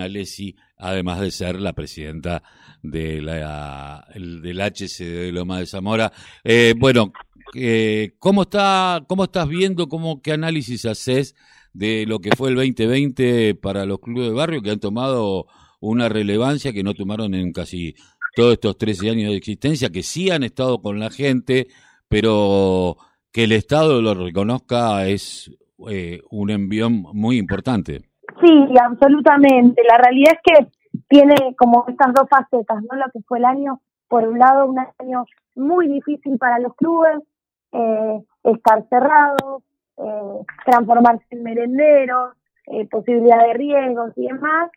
Alessi, además de ser la presidenta de la, del HCD de Loma de Zamora. Eh, bueno, eh, ¿cómo, está, ¿cómo estás viendo, cómo, qué análisis haces de lo que fue el 2020 para los clubes de barrio que han tomado una relevancia que no tomaron en casi todos estos 13 años de existencia, que sí han estado con la gente, pero que el Estado lo reconozca es eh, un envión muy importante. Sí, absolutamente. La realidad es que tiene como estas dos facetas, ¿no? Lo que fue el año, por un lado, un año muy difícil para los clubes, eh, estar cerrados, eh, transformarse en merenderos, eh, posibilidad de riesgos y demás,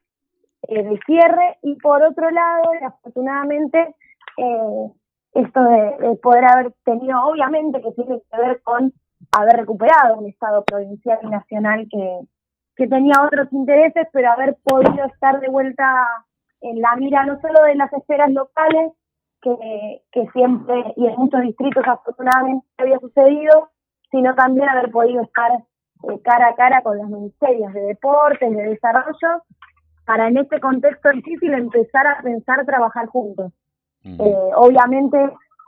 eh, de cierre, y por otro lado, afortunadamente, eh, esto de, poder haber tenido, obviamente que tiene que ver con haber recuperado un Estado provincial y nacional que, que tenía otros intereses, pero haber podido estar de vuelta en la mira no solo de las esferas locales, que, que siempre y en muchos distritos afortunadamente había sucedido, sino también haber podido estar eh, cara a cara con los ministerios de deportes, de desarrollo, para en este contexto difícil empezar a pensar trabajar juntos. Eh, obviamente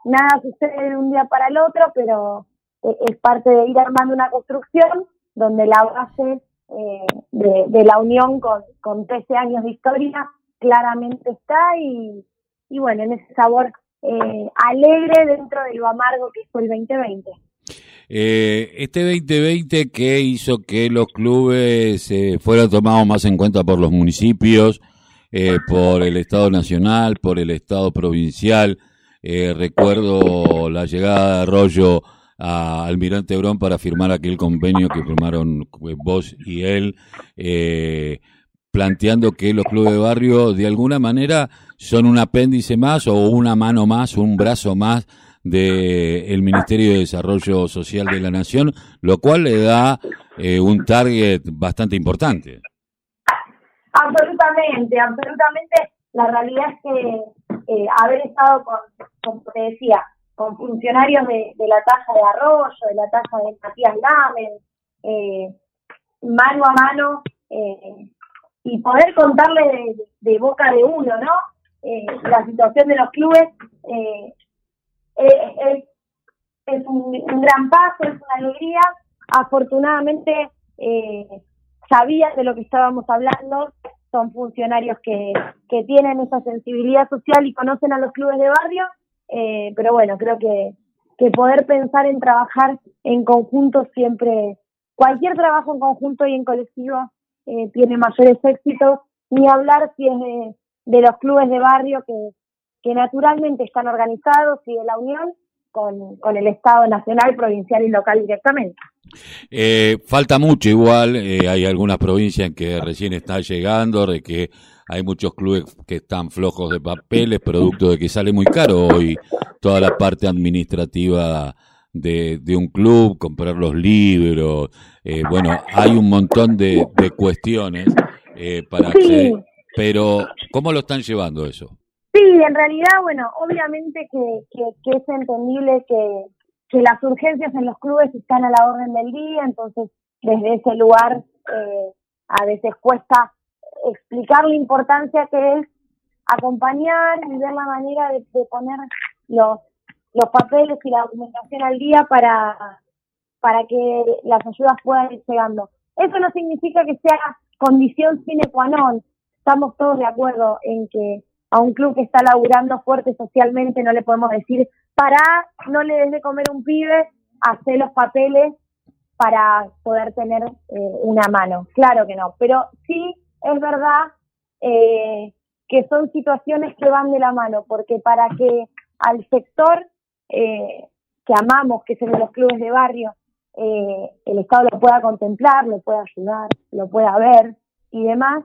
nada sucede de un día para el otro, pero eh, es parte de ir armando una construcción donde la base eh, de, la unión con, con 13 años de historia claramente está y, y bueno, en ese sabor eh, alegre dentro de lo amargo que fue el 2020. Eh, este 2020 que hizo que los clubes eh, fueran tomados más en cuenta por los municipios, eh, por el Estado Nacional, por el Estado Provincial. Eh, recuerdo la llegada de Arroyo a Almirante Brón para firmar aquel convenio que firmaron eh, vos y él, eh, planteando que los clubes de barrio de alguna manera son un apéndice más o una mano más, un brazo más del el Ministerio de Desarrollo Social de la Nación, lo cual le da eh, un target bastante importante. Absolutamente, absolutamente. La realidad es que eh, haber estado con, como te decía, con funcionarios de, la Taja de Arroyo, de la Taja de Matías Lamen, eh, mano a mano, eh, y poder contarle de, boca de uno, ¿no? Eh, la situación de los clubes eh, es, es un, un, gran paso, es una alegría. Afortunadamente, sabían de lo que estábamos hablando, son funcionarios que, que tienen esa sensibilidad social y conocen a los clubes de barrio, eh, pero bueno, creo que, que poder pensar en trabajar en conjunto siempre, cualquier trabajo en conjunto y en colectivo eh, tiene mayores éxitos, ni hablar si es de, de los clubes de barrio que, que naturalmente están organizados y de la unión con, con el Estado nacional, provincial y local directamente. Eh, falta mucho igual, eh, hay algunas provincias que recién está llegando, de que hay muchos clubes que están flojos de papeles, producto de que sale muy caro hoy toda la parte administrativa de, de un club, comprar los libros, eh, bueno, hay un montón de, de cuestiones eh, para sí. pero ¿cómo lo están llevando eso? Sí, en realidad, bueno, obviamente que, que, que es entendible que, que las urgencias en los clubes están a la orden del día, entonces desde ese lugar eh, a veces cuesta explicar la importancia que es acompañar y ver la manera de, poner los, los papeles y la documentación al día para, para que las ayudas puedan ir llegando. Eso no significa que sea condición sine qua non. Estamos todos de acuerdo en que a un club que está laburando fuerte socialmente no le podemos decir para no le des de comer un pibe, hacer los papeles para poder tener eh, una mano. Claro que no, pero sí es verdad eh, que son situaciones que van de la mano, porque para que al sector eh, que amamos, que es el de los clubes de barrio, eh, el Estado lo pueda contemplar, lo pueda ayudar, lo pueda ver y demás,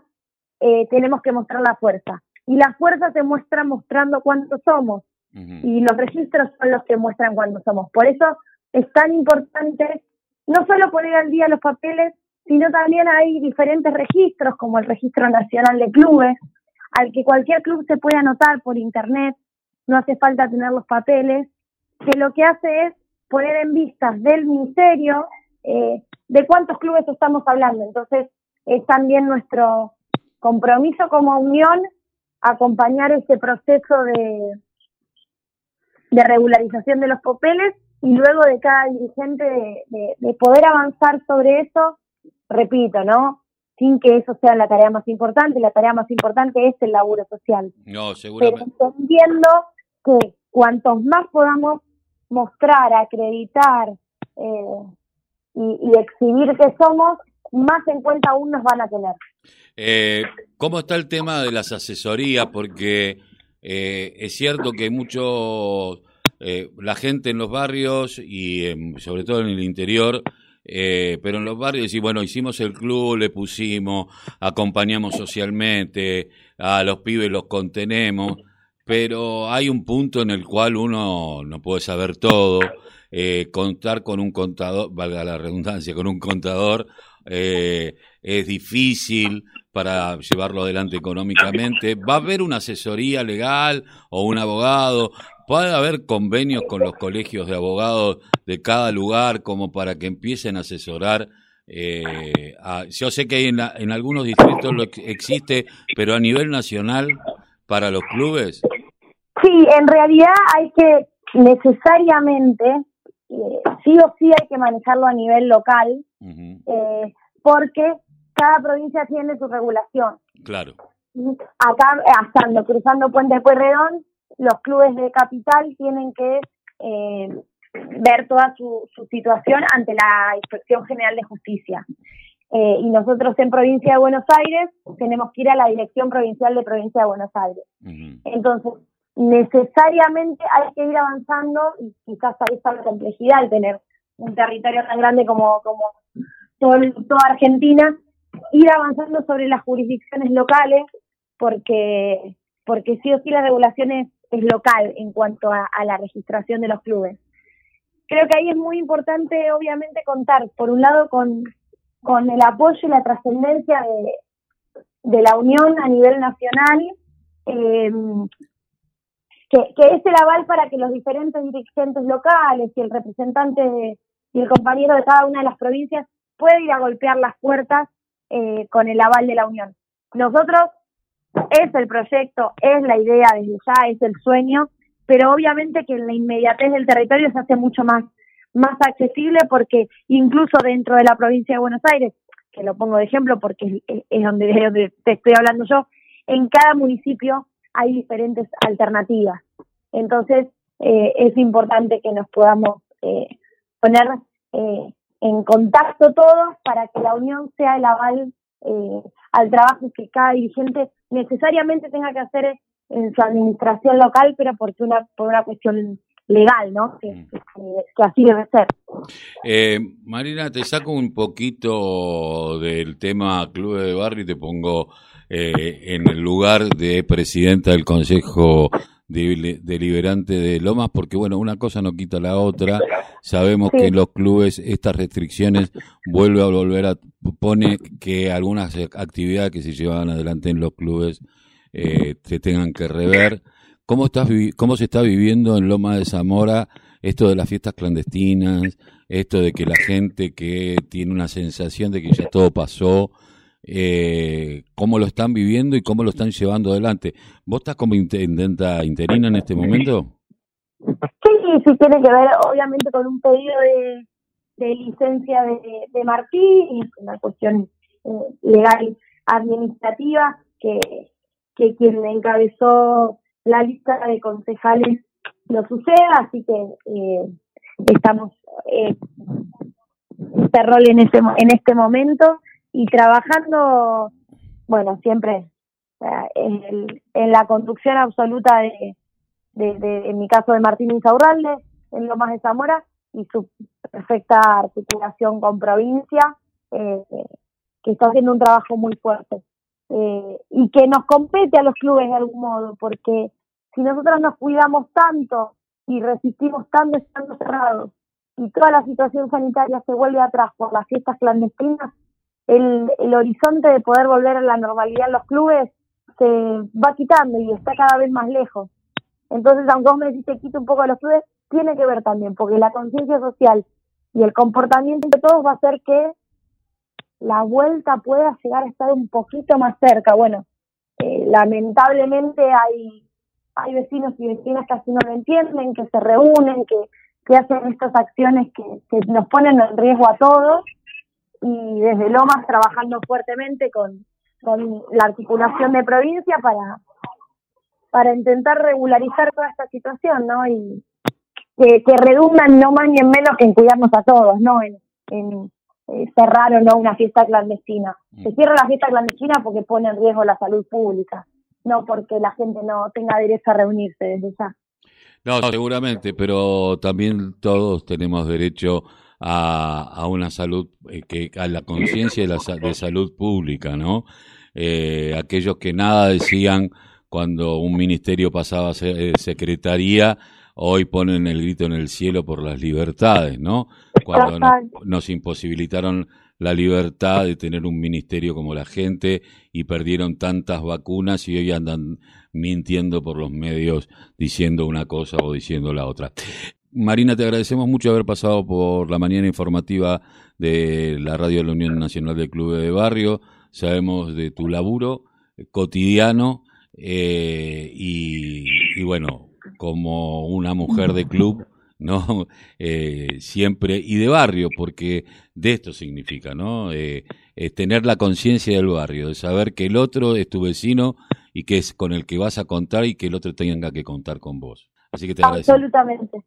eh, tenemos que mostrar la fuerza. Y la fuerza se muestra mostrando cuántos somos. Uh -huh. Y los registros son los que muestran cuántos somos. Por eso es tan importante no solo poner al día los papeles, sino también hay diferentes registros, como el Registro Nacional de Clubes, al que cualquier club se puede anotar por internet, no hace falta tener los papeles, que lo que hace es poner en vistas del ministerio eh, de cuántos clubes estamos hablando. Entonces, es también nuestro compromiso como unión acompañar este proceso de, de regularización de los papeles y luego de cada dirigente de, poder avanzar sobre eso, repito, ¿no? Sin que eso sea la tarea más importante, la tarea más importante es el laburo social. No, seguramente. Pero entendiendo que cuantos más podamos mostrar, acreditar eh, y, y exhibir que somos, más en cuenta aún nos van a tener. Eh, ¿Cómo está el tema de las asesorías? Porque eh, es cierto que mucho eh, la gente en los barrios y sobre todo en el interior, eh, pero en los barrios, y bueno, hicimos el club, le pusimos, acompañamos socialmente, a los pibes los contenemos, pero hay un punto en el cual uno no puede saber todo. Eh, contar con un contador, valga la redundancia, con un contador eh, es difícil para llevarlo adelante económicamente. ¿Va a haber una asesoría legal o un abogado? ¿Puede haber convenios con los colegios de abogados de cada lugar como para que empiecen a asesorar? Eh, yo sé que en, en algunos distritos lo existe, pero a nivel nacional para los clubes. Sí, en realidad hay que necesariamente eh, sí o sí hay que manejarlo a nivel local, eh, porque cada provincia tiene su regulación. Claro. Acá, estando cruzando Puente Pueyrredón, los clubes de capital tienen que eh, ver toda su, situación ante la Inspección General de Justicia. y nosotros en Provincia de Buenos Aires tenemos que ir a la Dirección Provincial de Provincia de Buenos Aires. Entonces, necesariamente hay que ir avanzando y quizás ahí está la complejidad de tener un territorio tan grande como, como todo, toda Argentina, ir avanzando sobre las jurisdicciones locales porque, porque sí o sí la regulación es, local en cuanto a, la registración de los clubes. Creo que ahí es muy importante, obviamente, contar, por un lado, con, con el apoyo y la trascendencia de, de la Unión a nivel nacional, eh, que, es el aval para que los diferentes dirigentes locales y el representante y el compañero de cada una de las provincias pueda ir a golpear las puertas eh, con el aval de la Unión. Nosotros es el proyecto, es la idea desde ya, es el sueño, pero obviamente que en la inmediatez del territorio se hace mucho más, más accesible porque incluso dentro de la provincia de Buenos Aires, que lo pongo de ejemplo porque es, donde, es donde te estoy hablando yo, en cada municipio hay diferentes alternativas. Entonces, eh, es importante que nos podamos eh, poner eh, en contacto todos para que la unión sea el aval al trabajo que cada dirigente necesariamente tenga que hacer en su administración local, pero porque una, por una cuestión legal, ¿no? Que, mm. que, así debe ser. Marina, te saco un poquito del tema Club de Barrio y te pongo eh, en el lugar de presidenta del Consejo Deliberante de Lomas, porque bueno, una cosa no quita la otra. Sabemos que en los clubes estas restricciones vuelve a volver a pone que algunas actividades que se llevaban adelante en los clubes eh, se tengan que rever. ¿Cómo, estás, ¿Cómo se está viviendo en Loma de Zamora esto de las fiestas clandestinas, esto de que la gente que tiene una sensación de que ya todo pasó, eh, cómo lo están viviendo y cómo lo están llevando adelante. ¿Vos estás como intendenta interina en este momento? Sí, sí, tiene que ver obviamente con un pedido de, licencia de, de Martí, es una cuestión eh, legal administrativa que, que quien encabezó la lista de concejales lo suceda, así que eh, estamos eh, este rol en en este momento y trabajando, bueno, siempre en, en, la conducción absoluta de, en mi caso, de Martín Insaurralde, en Lomas de Zamora, y su perfecta articulación con provincia, eh, que está haciendo un trabajo muy fuerte. Eh, y que nos compete a los clubes de algún modo, porque si nosotros nos cuidamos tanto y resistimos tanto estando cerrados, y toda la situación sanitaria se vuelve atrás por las fiestas clandestinas, el, el horizonte de poder volver a la normalidad en los clubes se va quitando y está cada vez más lejos. Entonces, aunque vos me decís que quite un poco de los clubes, tiene que ver también, porque la conciencia social y el comportamiento de todos va a hacer que la vuelta pueda llegar a estar un poquito más cerca. Bueno, eh, lamentablemente hay hay vecinos y vecinas que así no lo entienden, que se reúnen, que, que hacen estas acciones que, que nos ponen en riesgo a todos y desde Lomas trabajando fuertemente con, con la articulación de provincia para, para intentar regularizar toda esta situación, ¿no? Y que, que redundan no más ni en menos que en cuidarnos a todos, ¿no? En, en eh, cerrar o no una fiesta clandestina. Se cierra la fiesta clandestina porque pone en riesgo la salud pública, no porque la gente no tenga derecho a reunirse desde ya. No, seguramente, pero también todos tenemos derecho a, a una salud, eh, que a la conciencia de, salud pública, ¿no? Eh, aquellos que nada decían cuando un ministerio pasaba a ser eh, secretaría, hoy ponen el grito en el cielo por las libertades, ¿no? Cuando nos, nos imposibilitaron la libertad de tener un ministerio como la gente y perdieron tantas vacunas y hoy andan mintiendo por los medios diciendo una cosa o diciendo la otra. Marina, te agradecemos mucho haber pasado por la mañana informativa de la radio de la Unión Nacional de Clubes de Barrio. Sabemos de tu laburo cotidiano eh, y, bueno, como una mujer de club, ¿no? Eh, siempre, y de barrio, porque de esto significa, ¿no? Eh, eh, tener la conciencia del barrio, de saber que el otro es tu vecino y que es con el que vas a contar y que el otro tenga que contar con vos. Así que te agradezco. Absolutamente.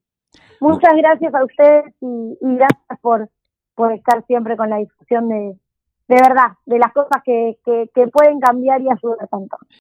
Muchas gracias a ustedes y, y gracias por, por estar siempre con la discusión de, de verdad, de las cosas que, que, que pueden cambiar y ayudar tanto.